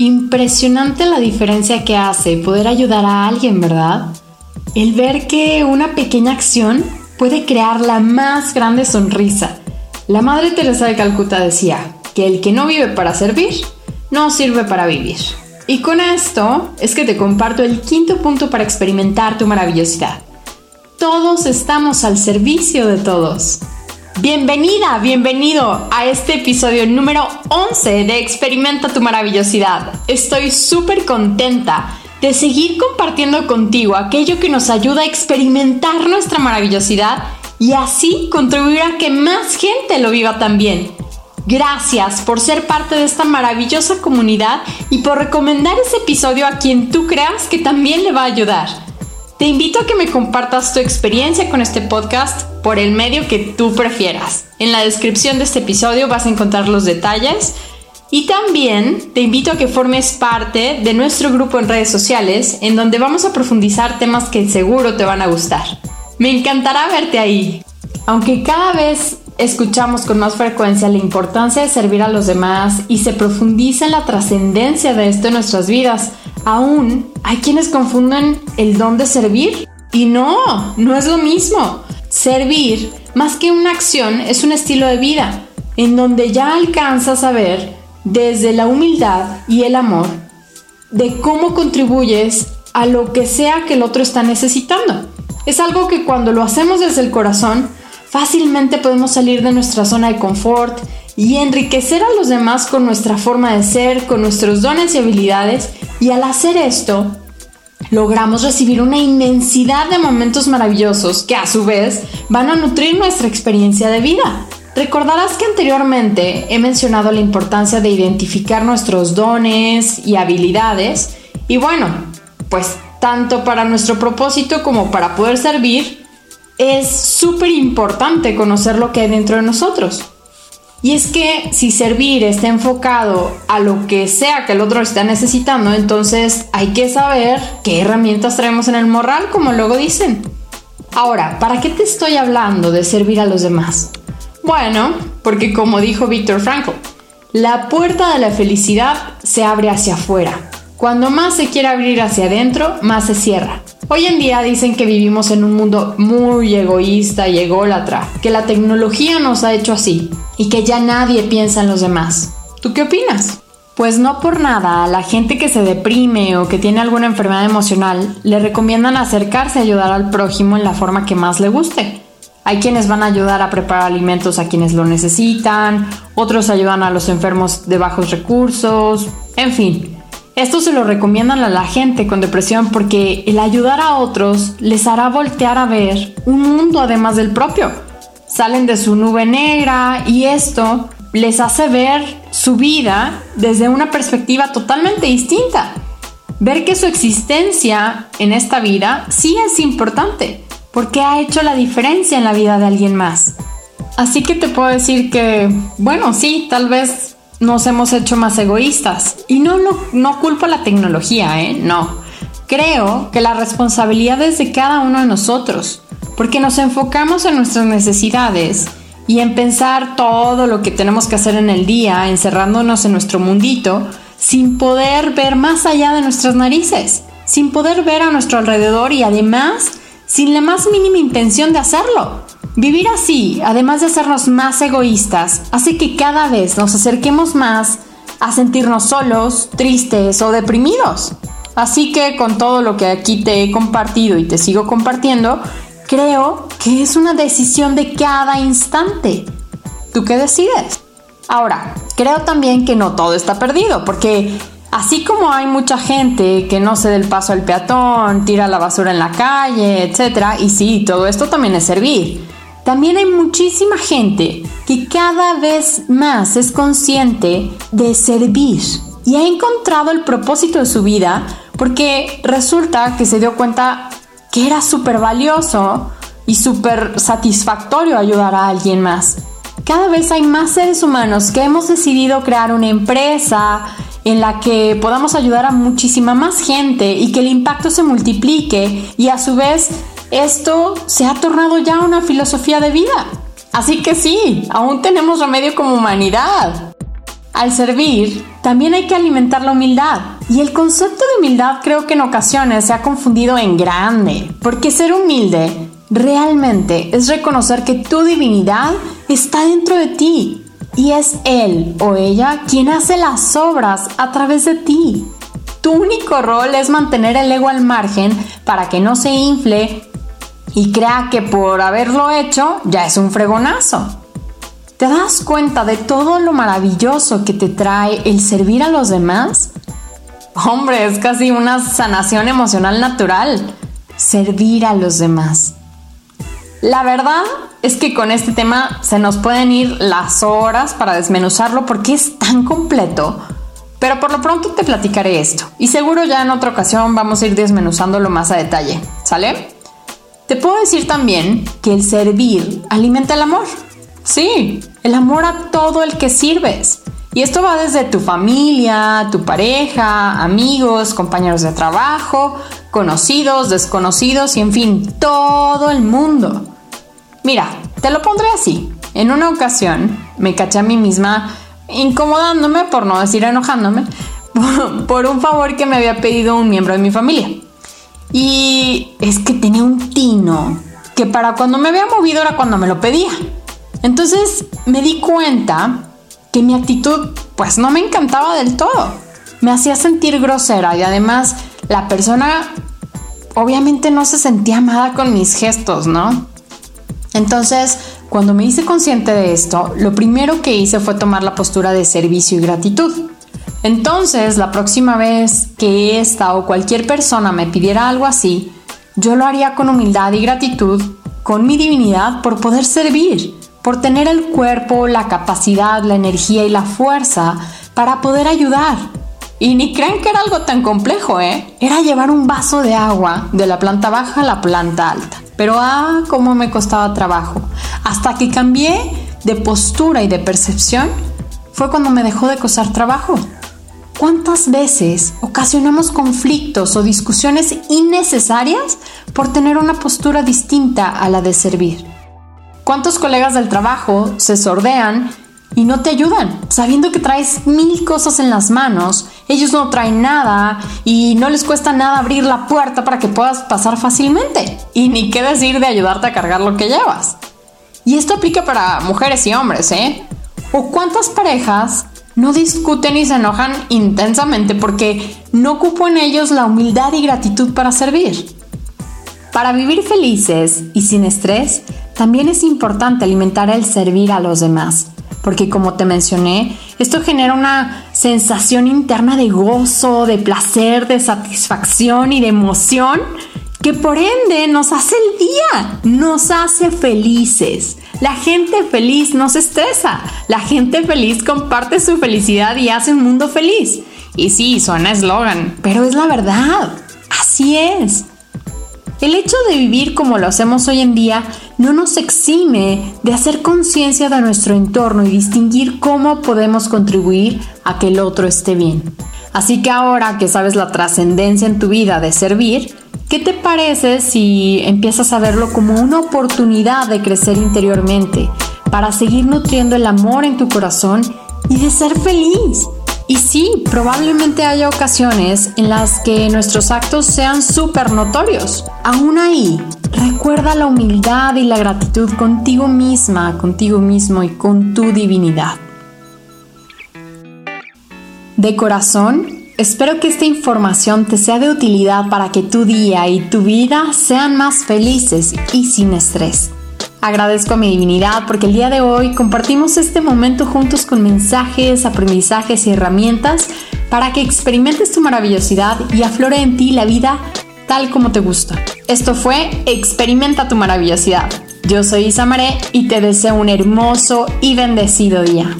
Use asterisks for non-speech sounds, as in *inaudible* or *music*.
Impresionante la diferencia que hace poder ayudar a alguien, ¿verdad? El ver que una pequeña acción puede crear la más grande sonrisa. La Madre Teresa de Calcuta decía que el que no vive para servir, no sirve para vivir. Y con esto es que te comparto el quinto punto para experimentar tu maravillosidad. Todos estamos al servicio de todos. Bienvenida, bienvenido a este episodio número 11 de Experimenta tu maravillosidad. Estoy súper contenta de seguir compartiendo contigo aquello que nos ayuda a experimentar nuestra maravillosidad y así contribuir a que más gente lo viva también. Gracias por ser parte de esta maravillosa comunidad y por recomendar ese episodio a quien tú creas que también le va a ayudar. Te invito a que me compartas tu experiencia con este podcast por el medio que tú prefieras. En la descripción de este episodio vas a encontrar los detalles y también te invito a que formes parte de nuestro grupo en redes sociales en donde vamos a profundizar temas que seguro te van a gustar. Me encantará verte ahí. Aunque cada vez escuchamos con más frecuencia la importancia de servir a los demás y se profundiza en la trascendencia de esto en nuestras vidas, aún hay quienes confunden el don de servir. Y no, no es lo mismo. Servir, más que una acción, es un estilo de vida, en donde ya alcanzas a ver desde la humildad y el amor de cómo contribuyes a lo que sea que el otro está necesitando. Es algo que cuando lo hacemos desde el corazón, fácilmente podemos salir de nuestra zona de confort y enriquecer a los demás con nuestra forma de ser, con nuestros dones y habilidades, y al hacer esto, logramos recibir una inmensidad de momentos maravillosos que a su vez van a nutrir nuestra experiencia de vida. Recordarás que anteriormente he mencionado la importancia de identificar nuestros dones y habilidades y bueno, pues tanto para nuestro propósito como para poder servir, es súper importante conocer lo que hay dentro de nosotros. Y es que si servir está enfocado a lo que sea que el otro está necesitando, entonces hay que saber qué herramientas traemos en el morral, como luego dicen. Ahora, ¿para qué te estoy hablando de servir a los demás? Bueno, porque como dijo Víctor Frankl, la puerta de la felicidad se abre hacia afuera. Cuando más se quiere abrir hacia adentro, más se cierra. Hoy en día dicen que vivimos en un mundo muy egoísta y ególatra, que la tecnología nos ha hecho así y que ya nadie piensa en los demás. ¿Tú qué opinas? Pues no por nada, a la gente que se deprime o que tiene alguna enfermedad emocional le recomiendan acercarse a ayudar al prójimo en la forma que más le guste. Hay quienes van a ayudar a preparar alimentos a quienes lo necesitan, otros ayudan a los enfermos de bajos recursos, en fin. Esto se lo recomiendan a la gente con depresión porque el ayudar a otros les hará voltear a ver un mundo además del propio. Salen de su nube negra y esto les hace ver su vida desde una perspectiva totalmente distinta. Ver que su existencia en esta vida sí es importante porque ha hecho la diferencia en la vida de alguien más. Así que te puedo decir que, bueno, sí, tal vez nos hemos hecho más egoístas. Y no, no, no culpo a la tecnología, ¿eh? No. Creo que la responsabilidad es de cada uno de nosotros, porque nos enfocamos en nuestras necesidades y en pensar todo lo que tenemos que hacer en el día, encerrándonos en nuestro mundito, sin poder ver más allá de nuestras narices, sin poder ver a nuestro alrededor y además sin la más mínima intención de hacerlo. Vivir así, además de hacernos más egoístas, hace que cada vez nos acerquemos más a sentirnos solos, tristes o deprimidos. Así que con todo lo que aquí te he compartido y te sigo compartiendo, creo que es una decisión de cada instante. ¿Tú qué decides? Ahora, creo también que no todo está perdido, porque así como hay mucha gente que no se dé el paso al peatón, tira la basura en la calle, etc., y sí, todo esto también es servir también hay muchísima gente que cada vez más es consciente de servir y ha encontrado el propósito de su vida porque resulta que se dio cuenta que era súper valioso y súper satisfactorio ayudar a alguien más. Cada vez hay más seres humanos que hemos decidido crear una empresa en la que podamos ayudar a muchísima más gente y que el impacto se multiplique y a su vez esto se ha tornado ya una filosofía de vida. Así que sí, aún tenemos remedio como humanidad. Al servir, también hay que alimentar la humildad. Y el concepto de humildad creo que en ocasiones se ha confundido en grande, porque ser humilde realmente es reconocer que tu divinidad está dentro de ti y es él o ella quien hace las obras a través de ti. Tu único rol es mantener el ego al margen para que no se infle y crea que por haberlo hecho ya es un fregonazo. ¿Te das cuenta de todo lo maravilloso que te trae el servir a los demás? Hombre, es casi una sanación emocional natural. Servir a los demás. La verdad es que con este tema se nos pueden ir las horas para desmenuzarlo porque es tan completo. Pero por lo pronto te platicaré esto. Y seguro ya en otra ocasión vamos a ir desmenuzándolo más a detalle. ¿Sale? Te puedo decir también que el servir alimenta el amor. Sí, el amor a todo el que sirves. Y esto va desde tu familia, tu pareja, amigos, compañeros de trabajo, conocidos, desconocidos y en fin, todo el mundo. Mira, te lo pondré así. En una ocasión me caché a mí misma incomodándome, por no decir enojándome, *laughs* por un favor que me había pedido un miembro de mi familia. Y es que tenía un tino que para cuando me había movido era cuando me lo pedía. Entonces me di cuenta que mi actitud pues no me encantaba del todo. Me hacía sentir grosera y además la persona obviamente no se sentía amada con mis gestos, ¿no? Entonces, cuando me hice consciente de esto, lo primero que hice fue tomar la postura de servicio y gratitud. Entonces, la próxima vez que esta o cualquier persona me pidiera algo así, yo lo haría con humildad y gratitud, con mi divinidad por poder servir por tener el cuerpo, la capacidad, la energía y la fuerza para poder ayudar. Y ni crean que era algo tan complejo, ¿eh? Era llevar un vaso de agua de la planta baja a la planta alta. Pero ah, cómo me costaba trabajo. Hasta que cambié de postura y de percepción, fue cuando me dejó de costar trabajo. ¿Cuántas veces ocasionamos conflictos o discusiones innecesarias por tener una postura distinta a la de servir? ¿Cuántos colegas del trabajo se sordean y no te ayudan? Sabiendo que traes mil cosas en las manos, ellos no traen nada y no les cuesta nada abrir la puerta para que puedas pasar fácilmente. Y ni qué decir de ayudarte a cargar lo que llevas. Y esto aplica para mujeres y hombres, ¿eh? ¿O cuántas parejas no discuten y se enojan intensamente porque no ocupo en ellos la humildad y gratitud para servir? Para vivir felices y sin estrés, también es importante alimentar el servir a los demás, porque como te mencioné, esto genera una sensación interna de gozo, de placer, de satisfacción y de emoción que por ende nos hace el día, nos hace felices. La gente feliz no se estresa, la gente feliz comparte su felicidad y hace un mundo feliz. Y sí, suena eslogan, pero es la verdad, así es. El hecho de vivir como lo hacemos hoy en día no nos exime de hacer conciencia de nuestro entorno y distinguir cómo podemos contribuir a que el otro esté bien. Así que ahora que sabes la trascendencia en tu vida de servir, ¿qué te parece si empiezas a verlo como una oportunidad de crecer interiormente, para seguir nutriendo el amor en tu corazón y de ser feliz? Y sí, probablemente haya ocasiones en las que nuestros actos sean súper notorios. Aún ahí, recuerda la humildad y la gratitud contigo misma, contigo mismo y con tu divinidad. De corazón, espero que esta información te sea de utilidad para que tu día y tu vida sean más felices y sin estrés. Agradezco a mi divinidad porque el día de hoy compartimos este momento juntos con mensajes, aprendizajes y herramientas para que experimentes tu maravillosidad y aflore en ti la vida tal como te gusta. Esto fue Experimenta tu maravillosidad. Yo soy Isamaré y te deseo un hermoso y bendecido día.